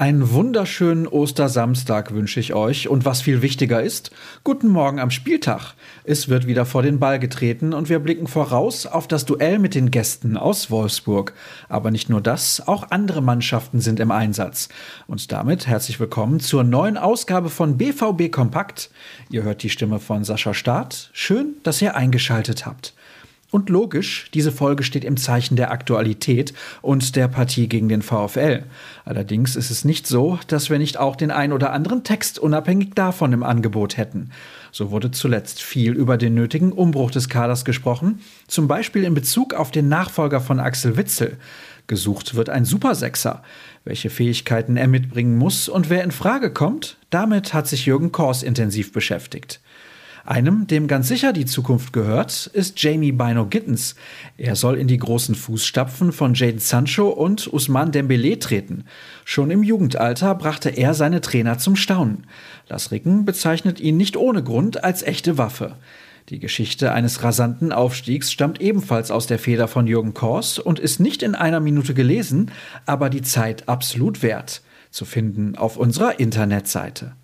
Einen wunderschönen Ostersamstag wünsche ich euch und was viel wichtiger ist, guten Morgen am Spieltag. Es wird wieder vor den Ball getreten und wir blicken voraus auf das Duell mit den Gästen aus Wolfsburg. Aber nicht nur das, auch andere Mannschaften sind im Einsatz. Und damit herzlich willkommen zur neuen Ausgabe von BVB Kompakt. Ihr hört die Stimme von Sascha Staat. Schön, dass ihr eingeschaltet habt. Und logisch, diese Folge steht im Zeichen der Aktualität und der Partie gegen den VfL. Allerdings ist es nicht so, dass wir nicht auch den ein oder anderen Text unabhängig davon im Angebot hätten. So wurde zuletzt viel über den nötigen Umbruch des Kaders gesprochen, zum Beispiel in Bezug auf den Nachfolger von Axel Witzel. Gesucht wird ein Supersechser. Welche Fähigkeiten er mitbringen muss und wer in Frage kommt, damit hat sich Jürgen Kors intensiv beschäftigt. Einem, dem ganz sicher die Zukunft gehört, ist Jamie Bino Gittens. Er soll in die großen Fußstapfen von Jaden Sancho und Usman Dembele treten. Schon im Jugendalter brachte er seine Trainer zum Staunen. Las Ricken bezeichnet ihn nicht ohne Grund als echte Waffe. Die Geschichte eines rasanten Aufstiegs stammt ebenfalls aus der Feder von Jürgen Kors und ist nicht in einer Minute gelesen, aber die Zeit absolut wert. Zu finden auf unserer Internetseite.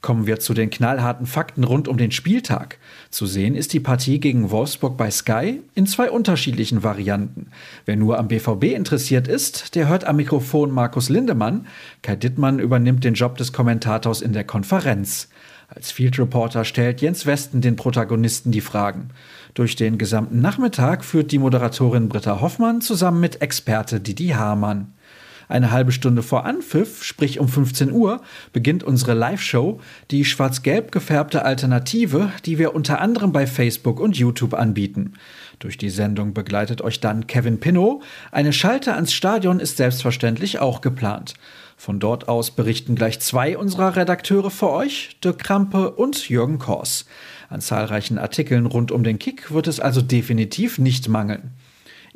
Kommen wir zu den knallharten Fakten rund um den Spieltag. Zu sehen ist die Partie gegen Wolfsburg bei Sky in zwei unterschiedlichen Varianten. Wer nur am BVB interessiert ist, der hört am Mikrofon Markus Lindemann. Kai Dittmann übernimmt den Job des Kommentators in der Konferenz. Als Field Reporter stellt Jens Westen den Protagonisten die Fragen. Durch den gesamten Nachmittag führt die Moderatorin Britta Hoffmann zusammen mit Experte Didi Hamann. Eine halbe Stunde vor Anpfiff, sprich um 15 Uhr, beginnt unsere Live-Show, die schwarz-gelb gefärbte Alternative, die wir unter anderem bei Facebook und YouTube anbieten. Durch die Sendung begleitet euch dann Kevin Pinnow. Eine Schalte ans Stadion ist selbstverständlich auch geplant. Von dort aus berichten gleich zwei unserer Redakteure für euch, Dirk Krampe und Jürgen Kors. An zahlreichen Artikeln rund um den Kick wird es also definitiv nicht mangeln.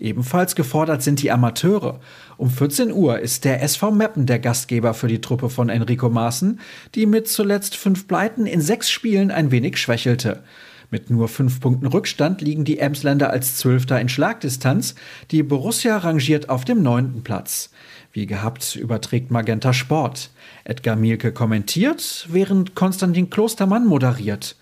Ebenfalls gefordert sind die Amateure. Um 14 Uhr ist der SV Meppen der Gastgeber für die Truppe von Enrico Maaßen, die mit zuletzt fünf Pleiten in sechs Spielen ein wenig schwächelte. Mit nur fünf Punkten Rückstand liegen die Emsländer als Zwölfter in Schlagdistanz. Die Borussia rangiert auf dem neunten Platz. Wie gehabt überträgt Magenta Sport. Edgar Mielke kommentiert, während Konstantin Klostermann moderiert.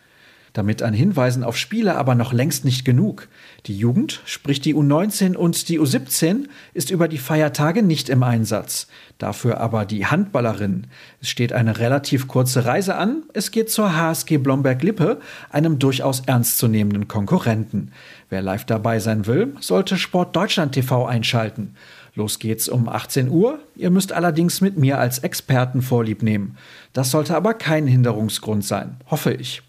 Damit an Hinweisen auf Spiele aber noch längst nicht genug. Die Jugend, sprich die U19 und die U17, ist über die Feiertage nicht im Einsatz. Dafür aber die Handballerin. Es steht eine relativ kurze Reise an. Es geht zur HSG Blomberg-Lippe, einem durchaus ernstzunehmenden Konkurrenten. Wer live dabei sein will, sollte Sport Deutschland TV einschalten. Los geht's um 18 Uhr. Ihr müsst allerdings mit mir als Experten Vorlieb nehmen. Das sollte aber kein Hinderungsgrund sein, hoffe ich.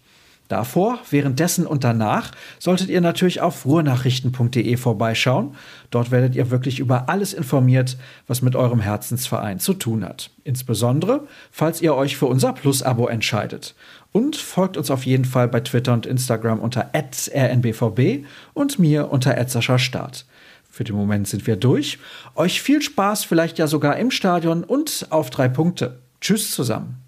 Davor, währenddessen und danach solltet ihr natürlich auf ruhrnachrichten.de vorbeischauen. Dort werdet ihr wirklich über alles informiert, was mit eurem Herzensverein zu tun hat. Insbesondere, falls ihr euch für unser Plus-Abo entscheidet. Und folgt uns auf jeden Fall bei Twitter und Instagram unter rnbvb und mir unter Start. Für den Moment sind wir durch. Euch viel Spaß, vielleicht ja sogar im Stadion und auf drei Punkte. Tschüss zusammen.